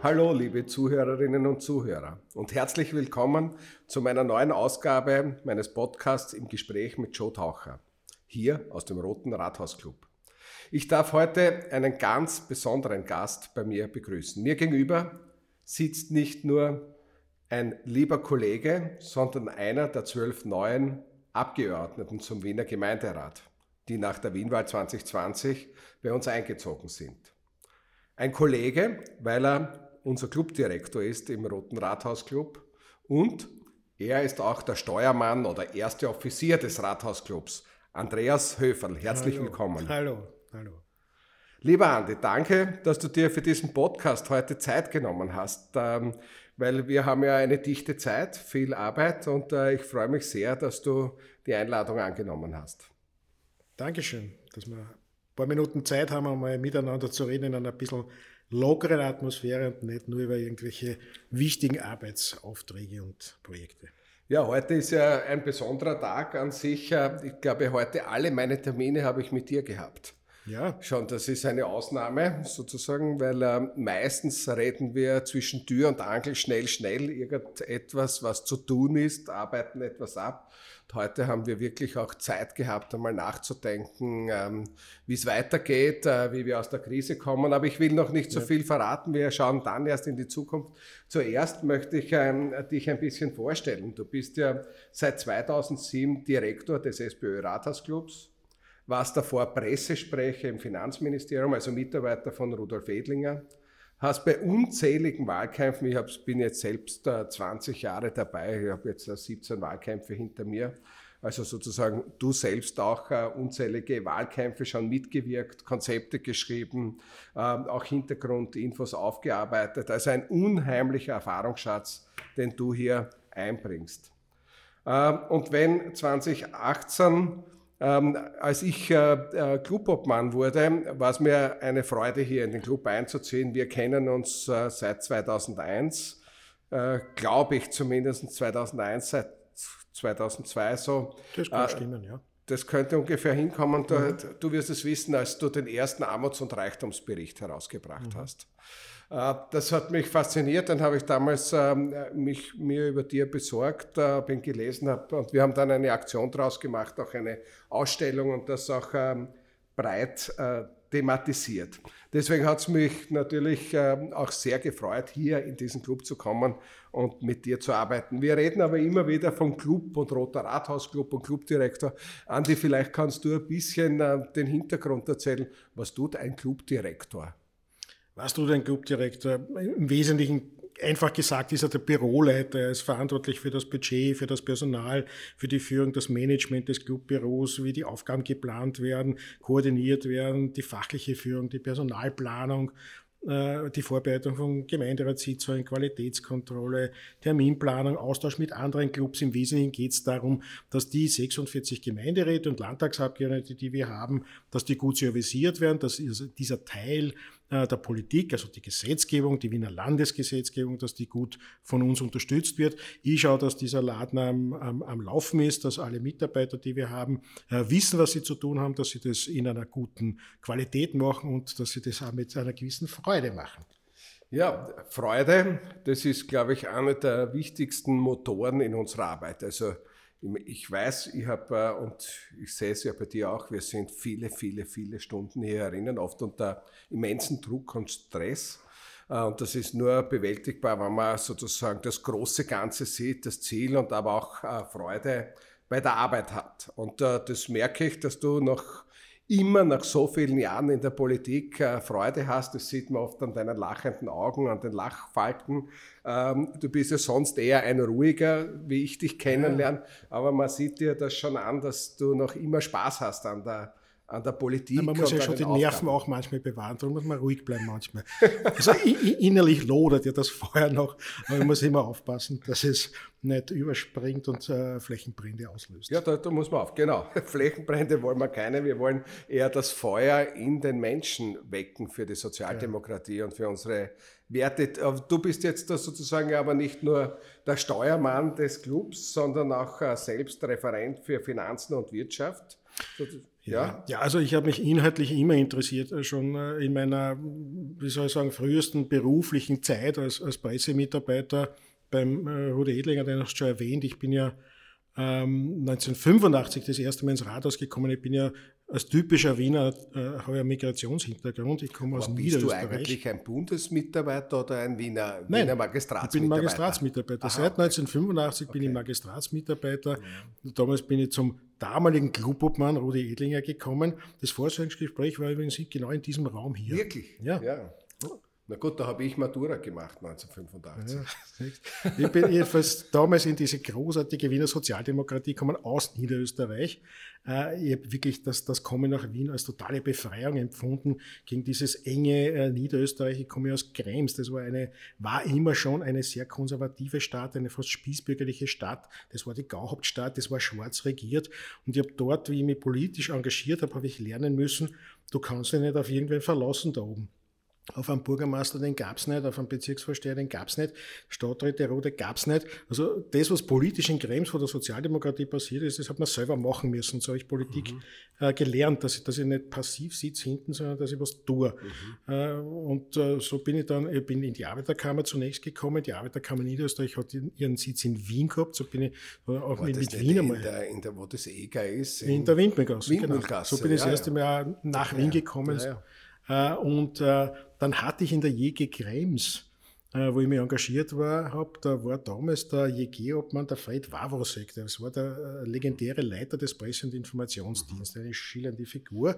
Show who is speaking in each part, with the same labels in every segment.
Speaker 1: Hallo, liebe Zuhörerinnen und Zuhörer und herzlich willkommen zu meiner neuen Ausgabe meines Podcasts im Gespräch mit Joe Taucher, hier aus dem Roten Rathausclub. Ich darf heute einen ganz besonderen Gast bei mir begrüßen. Mir gegenüber sitzt nicht nur ein lieber Kollege, sondern einer der zwölf neuen Abgeordneten zum Wiener Gemeinderat, die nach der Wienwahl 2020 bei uns eingezogen sind. Ein Kollege, weil er unser Clubdirektor ist im Roten Rathausclub und er ist auch der Steuermann oder erste Offizier des Rathausclubs. Andreas Höferl, herzlich
Speaker 2: hallo.
Speaker 1: willkommen.
Speaker 2: Hallo, hallo.
Speaker 1: Lieber Andi, danke, dass du dir für diesen Podcast heute Zeit genommen hast, ähm, weil wir haben ja eine dichte Zeit, viel Arbeit und äh, ich freue mich sehr, dass du die Einladung angenommen hast.
Speaker 2: Dankeschön, dass wir ein paar Minuten Zeit haben, um mal miteinander zu reden in einer ein bisschen lockeren Atmosphäre und nicht nur über irgendwelche wichtigen Arbeitsaufträge und Projekte.
Speaker 1: Ja, heute ist ja ein besonderer Tag an sich. Ich glaube, heute alle meine Termine habe ich mit dir gehabt. Ja. Schon, das ist eine Ausnahme sozusagen, weil äh, meistens reden wir zwischen Tür und Angel schnell, schnell irgendetwas, was zu tun ist, arbeiten etwas ab. Heute haben wir wirklich auch Zeit gehabt, einmal nachzudenken, ähm, wie es weitergeht, äh, wie wir aus der Krise kommen. Aber ich will noch nicht so viel verraten. Wir schauen dann erst in die Zukunft. Zuerst möchte ich ähm, dich ein bisschen vorstellen. Du bist ja seit 2007 Direktor des SPÖ Rathausclubs, warst davor Pressesprecher im Finanzministerium, also Mitarbeiter von Rudolf Edlinger hast bei unzähligen Wahlkämpfen, ich bin jetzt selbst 20 Jahre dabei, ich habe jetzt 17 Wahlkämpfe hinter mir, also sozusagen du selbst auch uh, unzählige Wahlkämpfe schon mitgewirkt, Konzepte geschrieben, uh, auch Hintergrundinfos aufgearbeitet. Also ein unheimlicher Erfahrungsschatz, den du hier einbringst. Uh, und wenn 2018 ähm, als ich äh, äh, Clubobmann wurde, war es mir eine Freude, hier in den Club einzuziehen. Wir kennen uns äh, seit 2001, äh, glaube ich zumindest 2001, seit 2002 so.
Speaker 2: Das kann äh, stimmen, ja.
Speaker 1: Das könnte ungefähr hinkommen. Du, mhm. du, wirst es wissen, als du den ersten Armuts- und Reichtumsbericht herausgebracht mhm. hast. Äh, das hat mich fasziniert. Dann habe ich damals ähm, mich mir über dir besorgt, äh, bin gelesen hab, und wir haben dann eine Aktion draus gemacht, auch eine Ausstellung und das auch ähm, breit äh, thematisiert. Deswegen hat es mich natürlich ähm, auch sehr gefreut, hier in diesen Club zu kommen und mit dir zu arbeiten. Wir reden aber immer wieder vom Club und Roter Rathausclub und Clubdirektor. Andi, vielleicht kannst du ein bisschen den Hintergrund erzählen. Was tut ein Clubdirektor?
Speaker 2: Was tut ein Clubdirektor? Im Wesentlichen einfach gesagt ist er der Büroleiter, er ist verantwortlich für das Budget, für das Personal, für die Führung, das Management des Clubbüros, wie die Aufgaben geplant werden, koordiniert werden, die fachliche Führung, die Personalplanung äh, die Vorbereitung von Gemeinderatssitzungen, Qualitätskontrolle, Terminplanung, Austausch mit anderen Clubs. Im Wesentlichen geht es darum, dass die 46 Gemeinderäte und Landtagsabgeordnete, die wir haben, dass die gut servisiert werden, dass dieser Teil der Politik, also die Gesetzgebung, die Wiener Landesgesetzgebung, dass die gut von uns unterstützt wird. Ich schaue, dass dieser Laden am, am, am Laufen ist, dass alle Mitarbeiter, die wir haben, äh, wissen, was sie zu tun haben, dass sie das in einer guten Qualität machen und dass sie das auch mit einer gewissen Freude machen.
Speaker 1: Ja, Freude, das ist, glaube ich, einer der wichtigsten Motoren in unserer Arbeit. Also ich weiß, ich habe, äh, und ich sehe es ja bei dir auch, wir sind viele, viele, viele Stunden hier herinnen, oft unter immensen Druck und Stress. Äh, und das ist nur bewältigbar, wenn man sozusagen das große Ganze sieht, das Ziel und aber auch äh, Freude bei der Arbeit hat. Und das merke ich, dass du noch immer nach so vielen Jahren in der Politik äh, Freude hast. Das sieht man oft an deinen lachenden Augen, an den Lachfalten. Ähm, du bist ja sonst eher ein ruhiger, wie ich dich kennenlerne, ja. aber man sieht dir das schon an, dass du noch immer Spaß hast an der, an der Politik. Ja,
Speaker 2: man muss ja schon die Aufgaben. Nerven auch manchmal bewahren, darum muss man ruhig bleiben manchmal. Also innerlich lodert ja das Feuer noch, aber man muss immer aufpassen, dass es nicht überspringt und äh, Flächenbrände auslöst.
Speaker 1: Ja, da, da, muss man auf, genau. Flächenbrände wollen wir keine, wir wollen eher das Feuer in den Menschen wecken für die Sozialdemokratie ja. und für unsere Werte. Du bist jetzt sozusagen aber nicht nur der Steuermann des Clubs, sondern auch äh, selbst Referent für Finanzen und Wirtschaft.
Speaker 2: Ja. ja, also ich habe mich inhaltlich immer interessiert, äh, schon äh, in meiner, wie soll ich sagen, frühesten beruflichen Zeit als, als Pressemitarbeiter beim äh, Rudi Edlinger, den hast du schon erwähnt. Ich bin ja ähm, 1985 das erste Mal ins Rathaus gekommen. Ich bin ja als typischer Wiener äh, habe einen Migrationshintergrund. Ich komme aus
Speaker 1: Aber
Speaker 2: Niederösterreich.
Speaker 1: Bist du eigentlich ein Bundesmitarbeiter oder ein Wiener, Nein, Wiener Magistratsmitarbeiter?
Speaker 2: Ich bin Magistratsmitarbeiter. Aha, Seit 1985 okay. bin ich Magistratsmitarbeiter. Ja. Damals bin ich zum damaligen Clubobmann Rudi Edlinger gekommen. Das Vorstellungsgespräch war übrigens genau in diesem Raum hier.
Speaker 1: Wirklich?
Speaker 2: Ja. ja.
Speaker 1: Na gut, da habe ich Matura gemacht 1985.
Speaker 2: Ja, ich bin jedenfalls damals in diese großartige Wiener Sozialdemokratie gekommen aus Niederösterreich. Äh, ich habe wirklich das, das Kommen nach Wien als totale Befreiung empfunden gegen dieses enge äh, Niederösterreich. Ich komme aus Krems. Das war eine, war immer schon eine sehr konservative Stadt, eine fast spießbürgerliche Stadt. Das war die Gauhauptstadt, das war schwarz regiert. Und ich habe dort, wie ich mich politisch engagiert habe, habe ich lernen müssen, du kannst dich nicht auf irgendwen verlassen da oben. Auf einen Bürgermeister, den gab es nicht, auf einen Bezirksvorsteher, den gab es nicht, Stadträte Rote gab es nicht. Also das, was politisch in Krems vor der Sozialdemokratie passiert ist, das hat man selber machen müssen. So habe ich Politik mhm. äh, gelernt, dass ich, dass ich nicht passiv sitze hinten, sondern dass ich was tue. Mhm. Äh, und äh, so bin ich dann, ich bin in die Arbeiterkammer zunächst gekommen. Die Arbeiterkammer Niederösterreich hat ihren Sitz in Wien gehabt, so bin ich äh, auch mit, mit Wien
Speaker 1: einmal. In der, in der, wo das EGA ist?
Speaker 2: In, in der Windmühlgasse, genau. So bin ich ja, das erste Mal nach ja, Wien gekommen. Ja, äh, und äh, dann hatte ich in der JG Krems, äh, wo ich mich engagiert war, hab, da war damals der JG-Obmann, der Fred Wawrosek, das war der legendäre Leiter des Presse- und Informationsdienstes, eine schillernde Figur.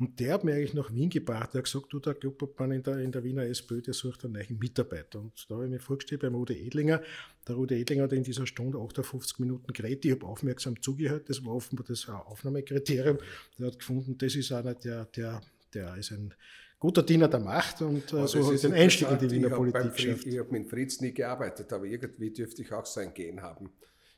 Speaker 2: Und der hat mir eigentlich nach Wien gebracht. Der hat gesagt, du, der Clubobmann in der, in der Wiener SPÖ, der sucht einen neuen Mitarbeiter. Und da habe ich mich vorgestellt beim Rudi Edlinger. Der Rudi Edlinger hat in dieser Stunde 58 Minuten geredet. Ich habe aufmerksam zugehört. Das war offenbar das Aufnahmekriterium. Der hat gefunden, das ist einer, der, der der ist ein guter Diener der Macht und äh, so ich den Einstieg in die Wiener Politik
Speaker 1: geschafft. Ich habe mit Fritz nie gearbeitet, aber irgendwie dürfte ich auch sein Gehen haben.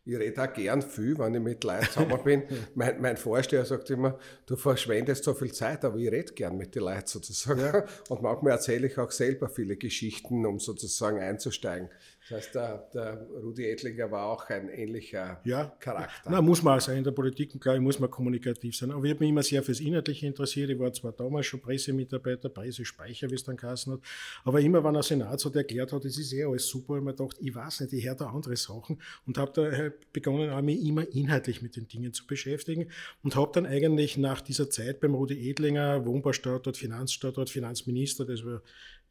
Speaker 1: Ich rede auch gern viel, wenn ich mit Leuten zusammen bin. mein, mein, Vorsteher sagt immer, du verschwendest so viel Zeit, aber ich rede gern mit den Leuten sozusagen. Ja. Und manchmal erzähle ich auch selber viele Geschichten, um sozusagen einzusteigen. Das heißt, der, der Rudi Edlinger war auch ein ähnlicher ja. Charakter.
Speaker 2: Na, muss man auch sein. In der Politik, glaube ich, muss man kommunikativ sein. Aber ich habe mich immer sehr fürs Inhaltliche interessiert. Ich war zwar damals schon Pressemitarbeiter, Pressespeicher, wie es dann geheißen hat, aber immer, wenn der Senat so erklärt hat, das ist eh alles super, habe ich mir gedacht, ich weiß nicht, ich höre da andere Sachen und habe da begonnen, auch mich immer inhaltlich mit den Dingen zu beschäftigen und habe dann eigentlich nach dieser Zeit beim Rudi Edlinger, Wohnbaustadtort, Finanzstadtort, Finanzminister, das war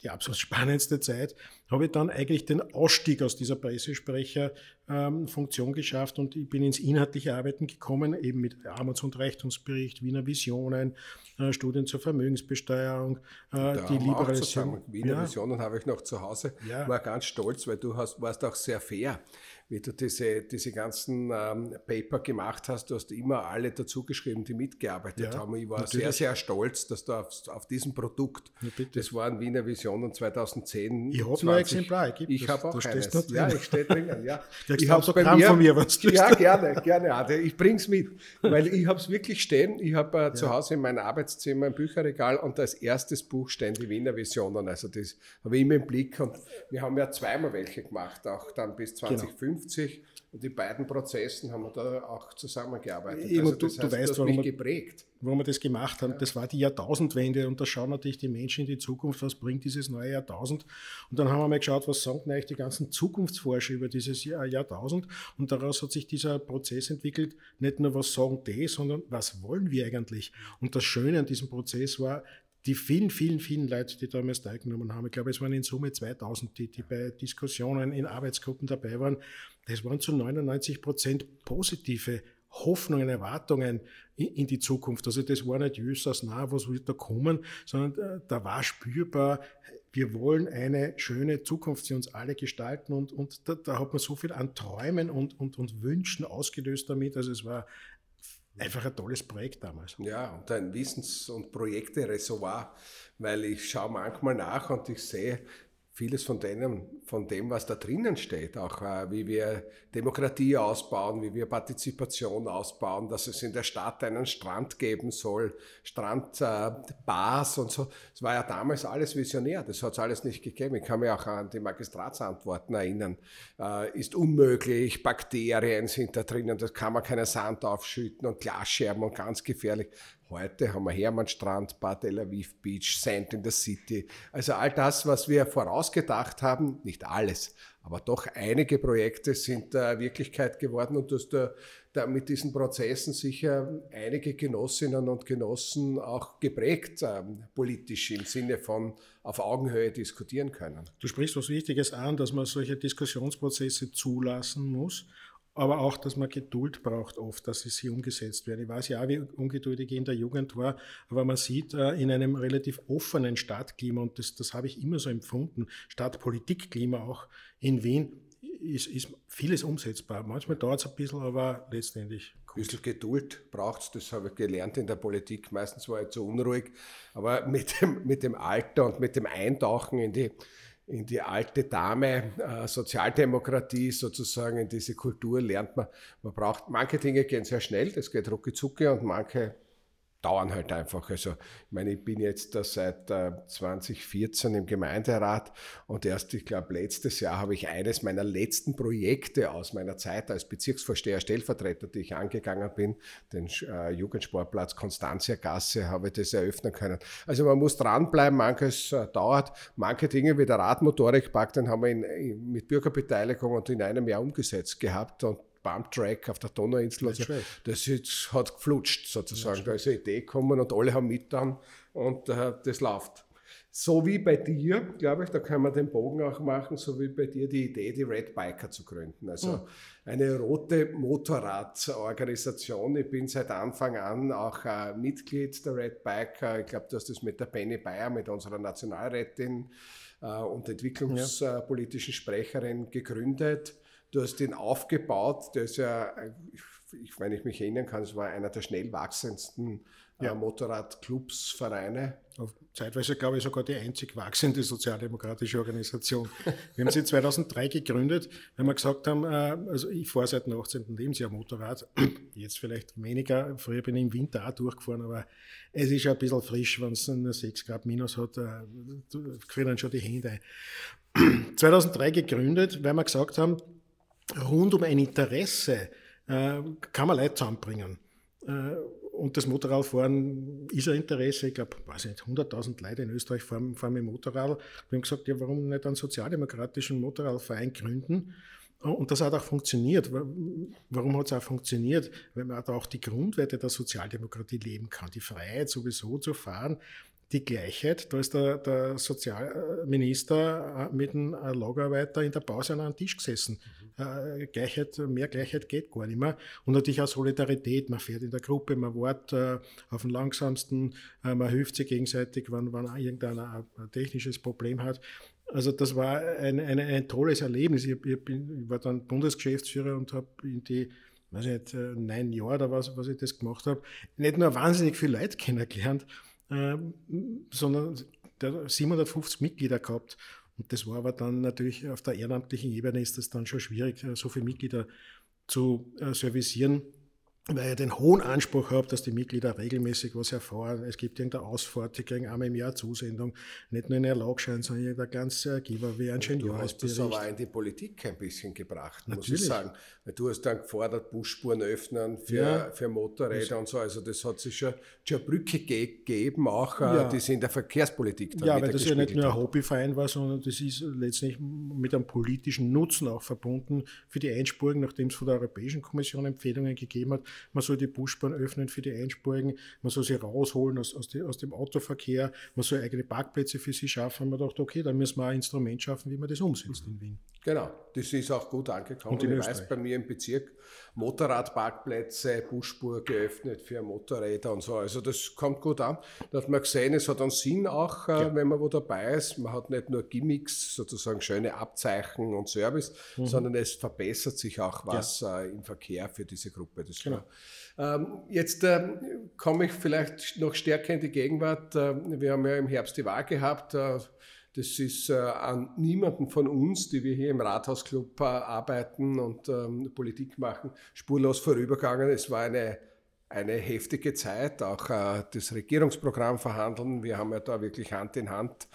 Speaker 2: die absolut spannendste Zeit, habe ich dann eigentlich den Ausstieg aus dieser Pressesprecherfunktion ähm, geschafft und ich bin ins inhaltliche Arbeiten gekommen, eben mit Armuts- und Reichtumsbericht, Wiener Visionen, äh, Studien zur Vermögensbesteuerung,
Speaker 1: äh, die Liberalisierung. Wiener ja. Visionen habe ich noch zu Hause, ja. war ganz stolz, weil du hast, warst auch sehr fair wie du diese, diese ganzen ähm, Paper gemacht hast, du hast immer alle dazugeschrieben, die mitgearbeitet ja, haben. Ich war natürlich. sehr, sehr stolz, dass du auf, auf diesem Produkt, ja, das waren Wiener Visionen 2010.
Speaker 2: Ich habe noch ein Exemplar,
Speaker 1: ich, ich habe auch eines. Ja, ich stehe drinnen. Ja.
Speaker 2: ich habe es bei mir. von mir, was
Speaker 1: Ja, gerne, gerne. Ade. Ich bring's mit, weil ich habe es wirklich stehen. Ich habe äh, ja. zu Hause in meinem Arbeitszimmer ein Bücherregal und als erstes Buch stehen die Wiener Visionen. Also das habe ich immer im Blick und wir haben ja zweimal welche gemacht, auch dann bis 2015. Genau. 1950 und die beiden Prozessen haben wir da auch zusammengearbeitet.
Speaker 2: Eben, also das du, heißt, du weißt, warum, wir, geprägt. warum wir das gemacht haben. Ja. Das war die Jahrtausendwende und da schauen natürlich die Menschen in die Zukunft, was bringt dieses neue Jahrtausend. Und dann haben wir mal geschaut, was sagen eigentlich die ganzen Zukunftsforscher über dieses Jahr, Jahrtausend. Und daraus hat sich dieser Prozess entwickelt, nicht nur was sagen die, sondern was wollen wir eigentlich. Und das Schöne an diesem Prozess war, die vielen, vielen, vielen Leute, die damals teilgenommen haben, ich glaube, es waren in Summe 2000, die, die bei Diskussionen in Arbeitsgruppen dabei waren, das waren zu 99 Prozent positive Hoffnungen, Erwartungen in, die Zukunft. Also das war nicht Jesus, na, was wird da kommen, sondern äh, da war spürbar, wir wollen eine schöne Zukunft für uns alle gestalten und, und da, da, hat man so viel an Träumen und, und, und Wünschen ausgelöst damit. Also es war einfach ein tolles Projekt damals.
Speaker 1: Ja, und ein Wissens- und Projekte-Reservoir, weil ich schaue manchmal nach und ich sehe, vieles von, denen, von dem, was da drinnen steht, auch äh, wie wir Demokratie ausbauen, wie wir Partizipation ausbauen, dass es in der Stadt einen Strand geben soll, Strandbars äh, und so. Das war ja damals alles visionär, das hat es alles nicht gegeben. Ich kann mich auch an die Magistratsantworten erinnern. Äh, ist unmöglich, Bakterien sind da drinnen, da kann man keinen Sand aufschütten und Glasscherben und ganz gefährlich. Heute haben wir Hermannstrand, Bad Tel Aviv Beach, Sand in the City. Also all das, was wir vorausgedacht haben, nicht alles, aber doch einige Projekte sind äh, Wirklichkeit geworden und dass da, da mit diesen Prozessen sicher einige Genossinnen und Genossen auch geprägt äh, politisch im Sinne von auf Augenhöhe diskutieren können.
Speaker 2: Du sprichst was Wichtiges an, dass man solche Diskussionsprozesse zulassen muss aber auch, dass man Geduld braucht oft, dass sie umgesetzt werden. Ich weiß ja auch, wie ungeduldig ich in der Jugend war, aber man sieht äh, in einem relativ offenen Stadtklima, und das, das habe ich immer so empfunden, Stadtpolitikklima auch in Wien, ist, ist vieles umsetzbar. Manchmal dauert es ein bisschen, aber letztendlich.
Speaker 1: Ein bisschen Geduld braucht es, das habe ich gelernt in der Politik. Meistens war ich zu unruhig, aber mit dem, mit dem Alter und mit dem Eintauchen in die in die alte Dame äh, Sozialdemokratie sozusagen, in diese Kultur lernt man, man braucht, manche Dinge gehen sehr schnell, das geht rucki zucki und manche dauern halt einfach. Also, ich meine, ich bin jetzt da seit äh, 2014 im Gemeinderat und erst, ich glaube, letztes Jahr habe ich eines meiner letzten Projekte aus meiner Zeit als Bezirksvorsteher, Stellvertreter, die ich angegangen bin, den äh, Jugendsportplatz Konstanzia Gasse, habe ich das eröffnen können. Also, man muss dranbleiben, manches äh, dauert, manche Dinge wie der Radmotorikpark, den haben wir in, mit Bürgerbeteiligung und in einem Jahr umgesetzt gehabt und Bumptrack auf der Donauinsel. Also, das jetzt hat geflutscht sozusagen. Da ist eine Idee gekommen und alle haben mit dann und äh, das läuft. So wie bei dir, glaube ich, da können wir den Bogen auch machen, so wie bei dir die Idee, die Red Biker zu gründen. Also mhm. eine rote Motorradorganisation. Ich bin seit Anfang an auch äh, Mitglied der Red Biker. Ich glaube, du hast das mit der Penny Bayer, mit unserer Nationalrätin äh, und entwicklungspolitischen Sprecherin gegründet. Du hast ihn aufgebaut, der ist ja, ich, wenn ich mich erinnern kann, es war einer der schnell wachsendsten äh, ja. Motorradclubs, Vereine.
Speaker 2: Zeitweise, glaube ich, sogar die einzig wachsende sozialdemokratische Organisation. Wir haben sie 2003 gegründet, weil wir gesagt haben, äh, also ich fahre seit dem 18. Lebensjahr Motorrad, jetzt vielleicht weniger, früher bin ich im Winter auch durchgefahren, aber es ist ja ein bisschen frisch, wenn es nur 6 Grad minus hat, äh, frieren dann schon die Hände ein. 2003 gegründet, weil wir gesagt haben, rund um ein Interesse äh, kann man Leute zusammenbringen. Äh, und das Motorradfahren ist ein Interesse. Ich glaube, weiß nicht, 100.000 Leute in Österreich fahren, fahren mit Motorrad. Wir haben gesagt, ja, warum nicht einen sozialdemokratischen Motorradverein gründen? Und das hat auch funktioniert. Warum hat es auch funktioniert? Weil man da auch die Grundwerte der Sozialdemokratie leben kann. Die Freiheit sowieso zu fahren, die Gleichheit. Da ist der, der Sozialminister äh, mit einem Lagerarbeiter in der Pause an einem Tisch gesessen. Mhm. Gleichheit, mehr Gleichheit geht gar nicht mehr. Und natürlich auch Solidarität. Man fährt in der Gruppe, man wartet äh, auf den langsamsten, man hilft sich gegenseitig, wenn, wenn irgendeiner ein technisches Problem hat. Also das war ein, ein, ein tolles Erlebnis. Ich, ich, bin, ich war dann Bundesgeschäftsführer und habe in die weiß nicht, neun Jahre oder was, was ich das gemacht habe, nicht nur wahnsinnig viele Leute kennengelernt, ähm, sondern der 750 Mitglieder gehabt. Und das war aber dann natürlich auf der ehrenamtlichen Ebene ist das dann schon schwierig, so viele Mitglieder zu äh, servicieren weil ich den hohen Anspruch habe, dass die Mitglieder regelmäßig was erfahren. Es gibt irgendeine Ausfahrt, die kriegen einmal im Jahr Zusendung, nicht nur in Erlagschein, sondern irgendein ganz äh, Giveaway, ein
Speaker 1: Du hast das aber in die Politik ein bisschen gebracht, Natürlich. muss ich sagen. Weil du hast dann gefordert, Busspuren öffnen für, ja. für Motorräder und so. Also das hat sich schon, schon Brücke gegeben, auch äh, ja. die sie in der Verkehrspolitik
Speaker 2: dann Ja, weil das ja nicht nur ein Hobbyverein war, sondern das ist letztlich mit einem politischen Nutzen auch verbunden für die Einspurung, nachdem es von der Europäischen Kommission Empfehlungen gegeben hat, man soll die Busbahn öffnen für die Einspurigen, man soll sie rausholen aus, aus, die, aus, dem Autoverkehr, man soll eigene Parkplätze für sie schaffen. Und man dachte, okay, dann müssen wir ein Instrument schaffen, wie man das umsetzt in Wien.
Speaker 1: Genau, das ist auch gut angekommen. Und ich Österreich. weiß, bei mir im Bezirk Motorradparkplätze, Busspur geöffnet für Motorräder und so. Also das kommt gut an. Da hat man gesehen, es hat einen Sinn auch, äh, ja. wenn man wo dabei ist. Man hat nicht nur Gimmicks, sozusagen schöne Abzeichen und Service, mhm. sondern es verbessert sich auch was ja. Äh, im Verkehr für diese Gruppe. Das genau. Ähm, jetzt äh, komme ich vielleicht noch stärker in die Gegenwart. Äh, wir haben ja im Herbst die Wahl gehabt. Das ist äh, an niemanden von uns, die wir hier im Rathausclub äh, arbeiten und ähm, Politik machen, spurlos vorübergegangen. Es war eine, eine heftige Zeit, auch äh, das Regierungsprogramm verhandeln. Wir haben ja da wirklich Hand in Hand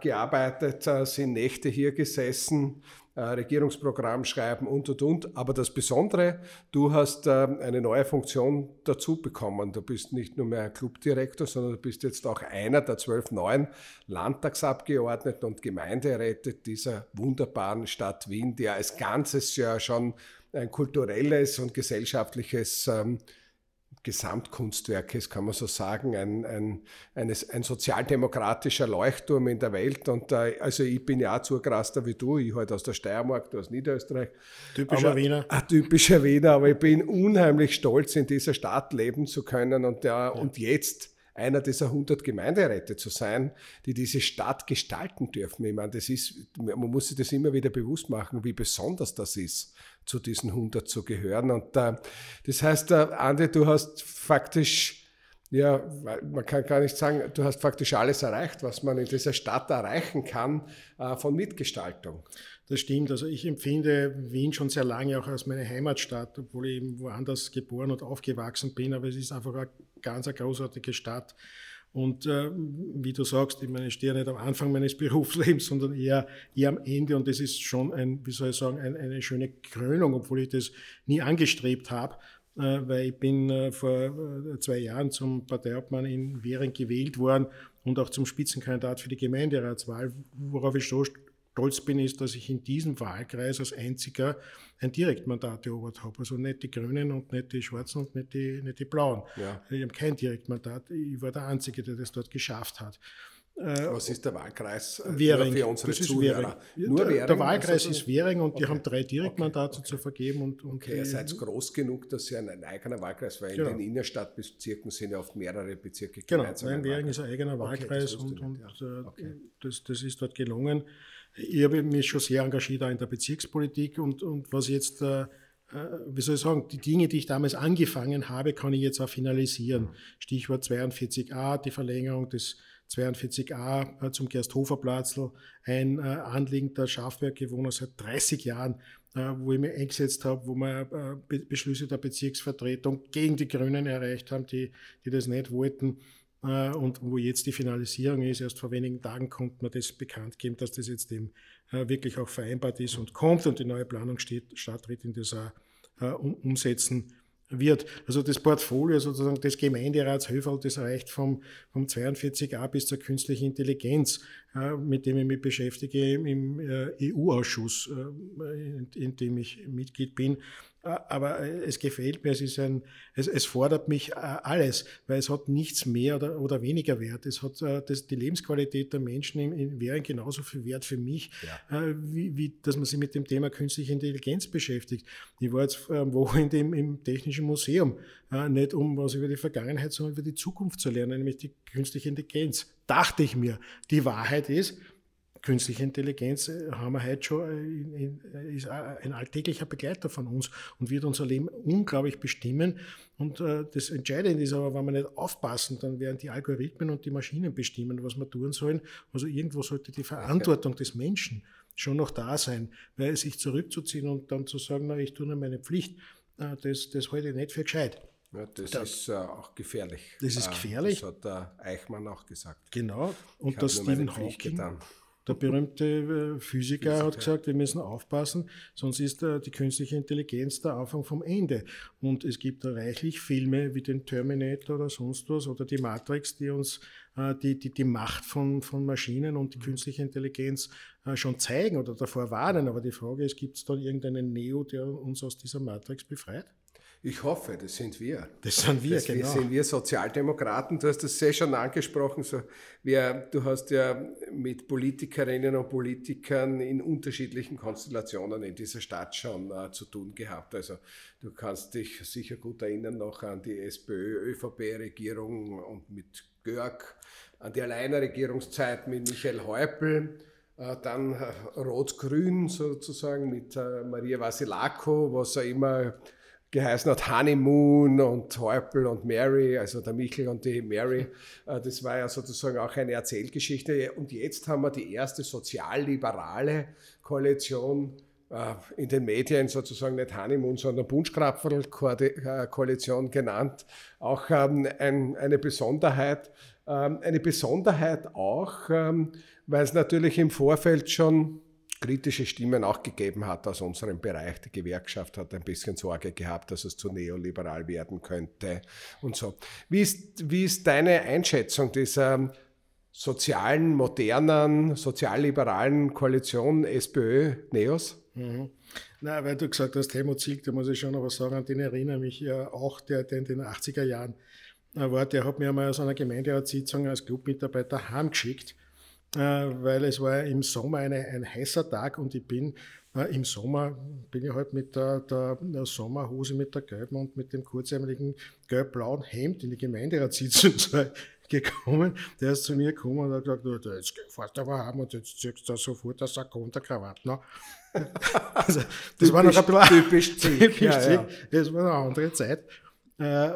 Speaker 1: gearbeitet, äh, sind Nächte hier gesessen, äh, Regierungsprogramm schreiben und und und. Aber das Besondere, du hast eine neue Funktion dazu bekommen. Du bist nicht nur mehr Clubdirektor, sondern du bist jetzt auch einer der zwölf neuen Landtagsabgeordneten und Gemeinderäte dieser wunderbaren Stadt Wien, die als Ganzes ja schon ein kulturelles und gesellschaftliches ähm, Gesamtkunstwerkes, kann man so sagen, ein, ein, eines, ein sozialdemokratischer Leuchtturm in der Welt. Und äh, also ich bin ja auch zugeraster wie du, ich halt aus der Steiermark, du aus Niederösterreich.
Speaker 2: Typischer aber, Wiener.
Speaker 1: Ein typischer Wiener, aber ich bin unheimlich stolz, in dieser Stadt leben zu können und, ja, ja. und jetzt einer dieser 100 Gemeinderäte zu sein, die diese Stadt gestalten dürfen. Ich meine, das ist, man muss sich das immer wieder bewusst machen, wie besonders das ist, zu diesen 100 zu gehören. Und äh, das heißt, äh, Andi, du hast faktisch, ja, man kann gar nicht sagen, du hast faktisch alles erreicht, was man in dieser Stadt erreichen kann äh, von Mitgestaltung.
Speaker 2: Das stimmt. Also ich empfinde Wien schon sehr lange auch als meine Heimatstadt, obwohl ich eben woanders geboren und aufgewachsen bin. Aber es ist einfach eine ganz eine großartige Stadt. Und äh, wie du sagst, ich meine, ich stehe nicht am Anfang meines Berufslebens, sondern eher, eher am Ende. Und das ist schon ein, wie soll ich sagen, ein, eine schöne Krönung, obwohl ich das nie angestrebt habe. Äh, weil ich bin äh, vor äh, zwei Jahren zum Parteiobmann in Währing gewählt worden und auch zum Spitzenkandidat für die Gemeinderatswahl, worauf ich so stolz bin, ist, dass ich in diesem Wahlkreis als einziger ein Direktmandat erobert habe. Also nicht die Grünen und nicht die Schwarzen und nicht die, nicht die Blauen. Ja. Ich habe kein Direktmandat. Ich war der Einzige, der das dort geschafft hat.
Speaker 1: Äh, Was ist der Wahlkreis
Speaker 2: äh, Währing. für unsere das Zuhörer? Nur der, der Wahlkreis also, ist Währing und okay. die haben drei Direktmandate okay. zu vergeben. Und,
Speaker 1: und okay, ihr seid groß genug, dass ihr ein eigener Wahlkreis, weil genau. in den Innerstadtbezirken sind ja oft mehrere Bezirke
Speaker 2: Genau, nein, Währing ist ein eigener Wahlkreis und, und ja. Äh, das, das ist dort gelungen. Ich habe mich schon sehr engagiert auch in der Bezirkspolitik und, und was jetzt, äh, äh, wie soll ich sagen, die Dinge, die ich damals angefangen habe, kann ich jetzt auch finalisieren. Stichwort 42a, die Verlängerung des 42a äh, zum Gersthofer-Platzl, ein äh, Anliegen der Schafwerkbewohner seit 30 Jahren, äh, wo ich mich eingesetzt habe, wo wir äh, Be Beschlüsse der Bezirksvertretung gegen die Grünen erreicht haben, die, die das nicht wollten. Äh, und wo jetzt die Finalisierung ist. Erst vor wenigen Tagen konnte man das bekannt geben, dass das jetzt eben äh, wirklich auch vereinbart ist und kommt und die neue Planung steht, Stadtrat in dieser äh, umsetzen wird. Also das Portfolio sozusagen des Gemeinderats Höferl, das reicht vom, vom 42a bis zur künstlichen Intelligenz, mit dem ich mich beschäftige im EU-Ausschuss, in dem ich Mitglied bin. Aber es gefällt mir, es, ist ein, es, es fordert mich äh, alles, weil es hat nichts mehr oder, oder weniger Wert. Es hat äh, das, die Lebensqualität der Menschen in, in wären genauso viel wert für mich, ja. Äh, wie, wie dass man sich mit dem Thema künstliche Intelligenz beschäftigt. Ich war jetzt am Wochenende im, im Technischen Museum, nicht um was über die Vergangenheit, sondern über die Zukunft zu lernen, nämlich die künstliche Intelligenz. Dachte ich mir. Die Wahrheit ist, künstliche Intelligenz äh, haben wir heute schon, äh, äh, ist ein alltäglicher Begleiter von uns und wird unser Leben unglaublich bestimmen. Und das Entscheidende ist aber, wenn wir nicht aufpassen, dann werden die Algorithmen und die Maschinen bestimmen, was wir tun sollen. Also irgendwo sollte die Verantwortung des Menschen schon noch da sein, weil sich zurückzuziehen und dann zu sagen, na, ich tue nur meine Pflicht, das, das halte ich nicht für gescheit.
Speaker 1: Ja, das, das, ist äh, auch gefährlich.
Speaker 2: Das ist gefährlich.
Speaker 1: Das hat der Eichmann auch gesagt.
Speaker 2: Genau. Und der Stephen Hawking, getan. Der berühmte äh, Physiker, Physiker, hat gesagt, wir müssen aufpassen, sonst ist äh, die künstliche Intelligenz der Anfang vom Ende. Und es gibt reichlich Filme wie den Terminator oder sonst was oder die Matrix, die uns äh, die, die, die Macht von, von Maschinen und die mhm. künstliche Intelligenz schon zeigen oder davor warnen. Aber die Frage ist, gibt es da irgendeinen Neo, der uns aus dieser Matrix befreit?
Speaker 1: Ich hoffe, das sind wir.
Speaker 2: Das sind wir, das genau.
Speaker 1: sind wir Sozialdemokraten. Du hast das sehr schon angesprochen. So, wir, du hast ja mit Politikerinnen und Politikern in unterschiedlichen Konstellationen in dieser Stadt schon äh, zu tun gehabt. Also du kannst dich sicher gut erinnern noch an die SPÖ-ÖVP-Regierung und mit Görg, an die Alleineregierungszeit mit Michael Häupl. Äh, dann äh, Rot-Grün sozusagen mit äh, Maria Vasilako, was ja immer geheißen hat, Honeymoon und Teupel und Mary, also der Michel und die Mary. Äh, das war ja sozusagen auch eine Erzählgeschichte. Und jetzt haben wir die erste sozialliberale Koalition äh, in den Medien sozusagen nicht Honeymoon, sondern Bunschkrapferl-Koalition genannt. Auch ähm, ein, eine Besonderheit. Ähm, eine Besonderheit auch, ähm, weil es natürlich im Vorfeld schon kritische Stimmen auch gegeben hat aus unserem Bereich. Die Gewerkschaft hat ein bisschen Sorge gehabt, dass es zu neoliberal werden könnte und so. Wie ist, wie ist deine Einschätzung dieser sozialen, modernen, sozialliberalen Koalition SPÖ-NEOS?
Speaker 2: Mhm. Na, weil du gesagt hast, Helmut Zieg, da muss ich schon noch was sagen, an den erinnere mich ja auch, der, der in den 80er Jahren war, der hat mir einmal aus einer Gemeinderatssitzung als Clubmitarbeiter heimgeschickt äh, weil es war im Sommer eine, ein heißer Tag und ich bin äh, im Sommer, bin ich halt mit der, der, der, Sommerhose, mit der gelben und mit dem kurzärmeligen gelb-blauen Hemd in die Gemeinderatssitzung gekommen. Der ist zu mir gekommen und hat gesagt, du, jetzt fährst du aber heim und jetzt ziehst du sofort das Sakko und der Krawatte. Ne? also, das typisch, war noch ein bisschen typisch, typisch ja, ja. Das war eine andere Zeit. Äh,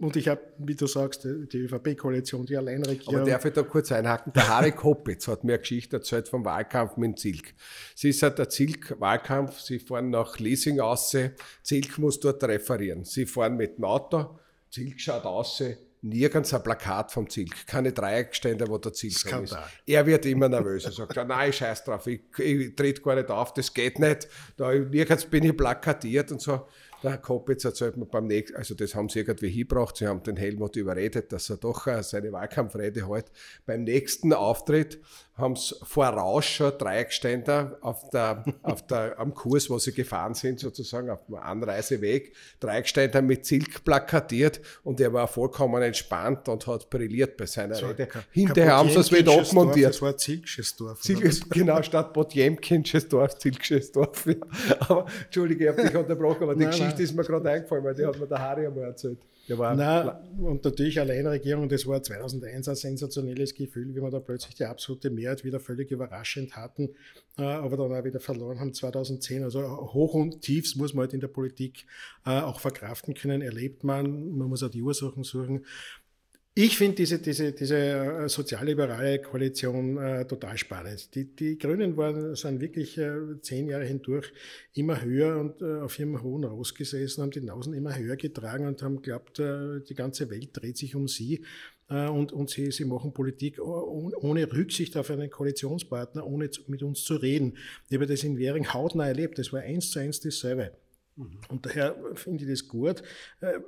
Speaker 2: und ich habe, wie du sagst, die ÖVP-Koalition, die Alleinregierung.
Speaker 1: Aber darf ich da kurz einhaken? Der Harry Koppitz hat mir eine Geschichte erzählt vom Wahlkampf mit Zilk. Sie ist halt der Zilk-Wahlkampf, sie fahren nach Leasing aus, Zilk muss dort referieren. Sie fahren mit dem Auto, Zilk schaut aus, nirgends ein Plakat vom Zilk, keine Dreieckstände, wo der Zilk drin ist. Er wird immer nervös. Er sagt, nein, scheiß drauf, ich, ich trete gar nicht auf, das geht nicht. Da, nirgends bin ich plakatiert und so. Der Kopitz erzählt mir beim nächsten, also das haben sie irgendwie hingebracht, sie haben den Helmut überredet, dass er doch äh, seine Wahlkampfrede hält. Beim nächsten Auftritt haben sie voraus schon Dreieckständer auf der, auf der, am Kurs, wo sie gefahren sind, sozusagen auf dem Anreiseweg, Dreieckständer mit Silk plakatiert und er war vollkommen entspannt und hat brilliert bei seiner so, Rede. Hinterher haben sie es wieder abmontiert. Das
Speaker 2: war Zilksches Dorf.
Speaker 1: Zilk, genau, statt Potjemkinsches Dorf, Zilksches Dorf. Ja. Aber, Entschuldige, ich habe dich unterbrochen, aber die nein, Geschichte nein. ist mir gerade eingefallen, weil die hat mir der Harry einmal erzählt.
Speaker 2: Nein, und natürlich Alleinregierung, das war 2001 ein sensationelles Gefühl, wie wir da plötzlich die absolute Mehrheit wieder völlig überraschend hatten, äh, aber dann auch wieder verloren haben 2010. Also Hoch und Tiefs muss man halt in der Politik äh, auch verkraften können, erlebt man, man muss auch die Ursachen suchen. Ich finde diese, diese, diese äh, sozialliberale Koalition äh, total spannend. Die, die Grünen waren, sind wirklich äh, zehn Jahre hindurch immer höher und äh, auf ihrem hohen Ross gesessen, haben die Nausen immer höher getragen und haben glaubt, äh, die ganze Welt dreht sich um sie. Äh, und, und sie, sie machen Politik ohne Rücksicht auf einen Koalitionspartner, ohne mit uns zu reden. Ich habe das in Währing hautnah erlebt. Das war eins zu eins dasselbe. Mhm. Und daher finde ich das gut. Äh,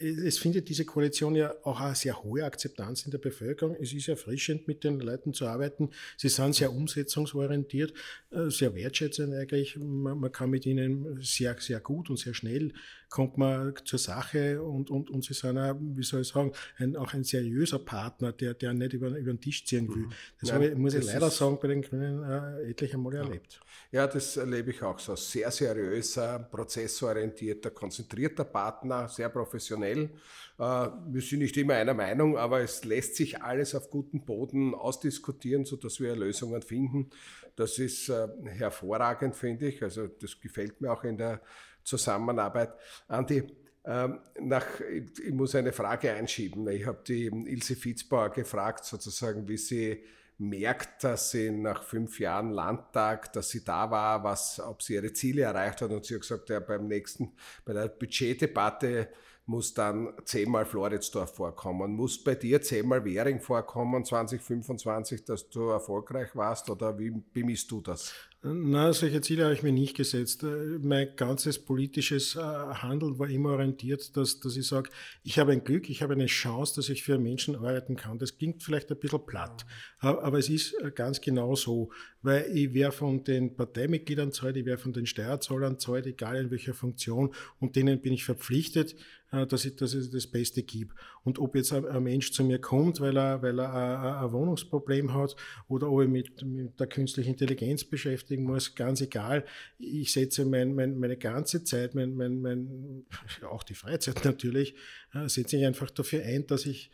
Speaker 2: äh, es findet diese Koalition ja auch eine sehr hohe Akzeptanz in der Bevölkerung. Es ist erfrischend, mit den Leuten zu arbeiten. Sie sind sehr umsetzungsorientiert, äh, sehr wertschätzend eigentlich. Man kann mit ihnen sehr, sehr gut und sehr schnell kommt man zur Sache und, und, und sie sind auch, wie soll ich sagen, ein, auch ein seriöser Partner, der, der nicht über, über den Tisch ziehen will. Mhm. Das Nein, ich, muss ich leider sagen, bei den Grünen äh, etliche Male ja. erlebt.
Speaker 1: Ja, das erlebe ich auch so. Sehr seriöser, prozessorientierter, konzentrierter Partner, sehr professionell. Äh, wir sind nicht immer einer Meinung, aber es lässt sich alles auf gutem Boden ausdiskutieren, sodass wir Lösungen finden. Das ist äh, hervorragend, finde ich. Also das gefällt mir auch in der Zusammenarbeit. Andi, ähm, nach, ich muss eine Frage einschieben. Ich habe die Ilse Fitzbauer gefragt, sozusagen, wie sie merkt, dass sie nach fünf Jahren Landtag, dass sie da war, was, ob sie ihre Ziele erreicht hat. Und sie hat gesagt, ja, beim nächsten, bei der Budgetdebatte muss dann zehnmal Floridsdorf vorkommen. Muss bei dir zehnmal Währing vorkommen 2025, dass du erfolgreich warst oder wie bemisst du das?
Speaker 2: Na, solche Ziele habe ich mir nicht gesetzt. Äh, mein ganzes politisches äh, Handeln war immer orientiert, dass, dass ich sage, ich habe ein Glück, ich habe eine Chance, dass ich für Menschen arbeiten kann. Das klingt vielleicht ein bisschen platt, aber es ist äh, ganz genau so, weil ich wäre von den Parteimitgliedern zahlt, ich wäre von den Steuerzahlern zahlt, egal in welcher Funktion, und denen bin ich verpflichtet, dass ich, dass ich das Beste gebe. Und ob jetzt ein, Mensch zu mir kommt, weil er, weil er ein, ein Wohnungsproblem hat oder ob ich mit, mit der künstlichen Intelligenz beschäftigen muss, ganz egal. Ich setze mein, mein, meine ganze Zeit, mein, mein, mein, auch die Freizeit natürlich, äh, setze ich einfach dafür ein, dass ich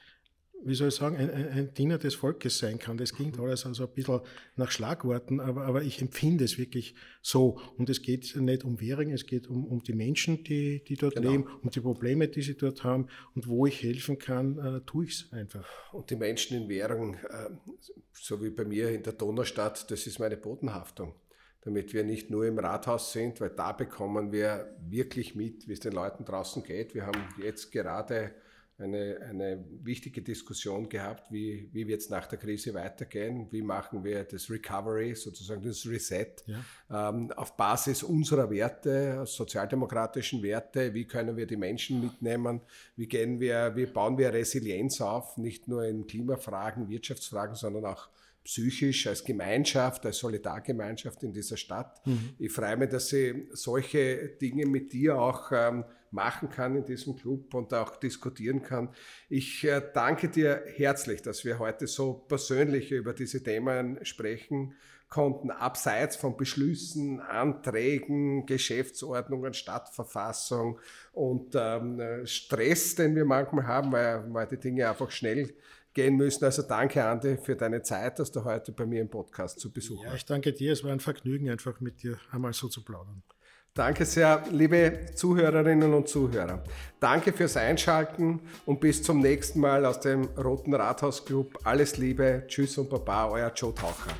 Speaker 2: wie soll ich sagen, ein, ein, Diener des Volkes sein kann. Das klingt mhm. alles also ein bisschen nach Schlagworten, aber, aber ich empfinde es wirklich so. Und es geht nicht um Währung, es geht um, um die Menschen, die, die dort genau. leben, um die Probleme, die sie dort haben. Und wo ich helfen kann, äh, tue ich es einfach.
Speaker 1: Und die Menschen in Währung, äh, so wie bei mir in der Donaustadt, das ist meine Bodenhaftung damit wir nicht nur im Rathaus sind, weil da bekommen wir wirklich mit, wie es den Leuten draußen geht. Wir haben jetzt gerade eine, eine wichtige Diskussion gehabt, wie, wie wird es nach der Krise weitergehen, wie machen wir das Recovery, sozusagen das Reset, ja. ähm, auf Basis unserer Werte, sozialdemokratischen Werte, wie können wir die Menschen mitnehmen, wie, gehen wir, wie bauen wir Resilienz auf, nicht nur in Klimafragen, Wirtschaftsfragen, sondern auch psychisch, als Gemeinschaft, als Solidargemeinschaft in dieser Stadt. Mhm. Ich freue mich, dass ich solche Dinge mit dir auch ähm, machen kann in diesem Club und auch diskutieren kann. Ich äh, danke dir herzlich, dass wir heute so persönlich über diese Themen sprechen konnten, abseits von Beschlüssen, Anträgen, Geschäftsordnungen, Stadtverfassung und ähm, Stress, den wir manchmal haben, weil, weil die Dinge einfach schnell gehen müssen. Also danke, Andi, für deine Zeit, dass du heute bei mir im Podcast zu Besuch
Speaker 2: warst. Ja, ich danke dir. Es war ein Vergnügen, einfach mit dir einmal so zu plaudern.
Speaker 1: Danke sehr, liebe Zuhörerinnen und Zuhörer. Danke fürs Einschalten und bis zum nächsten Mal aus dem Roten Rathaus Club. Alles Liebe, Tschüss und Baba, euer Joe Taucher.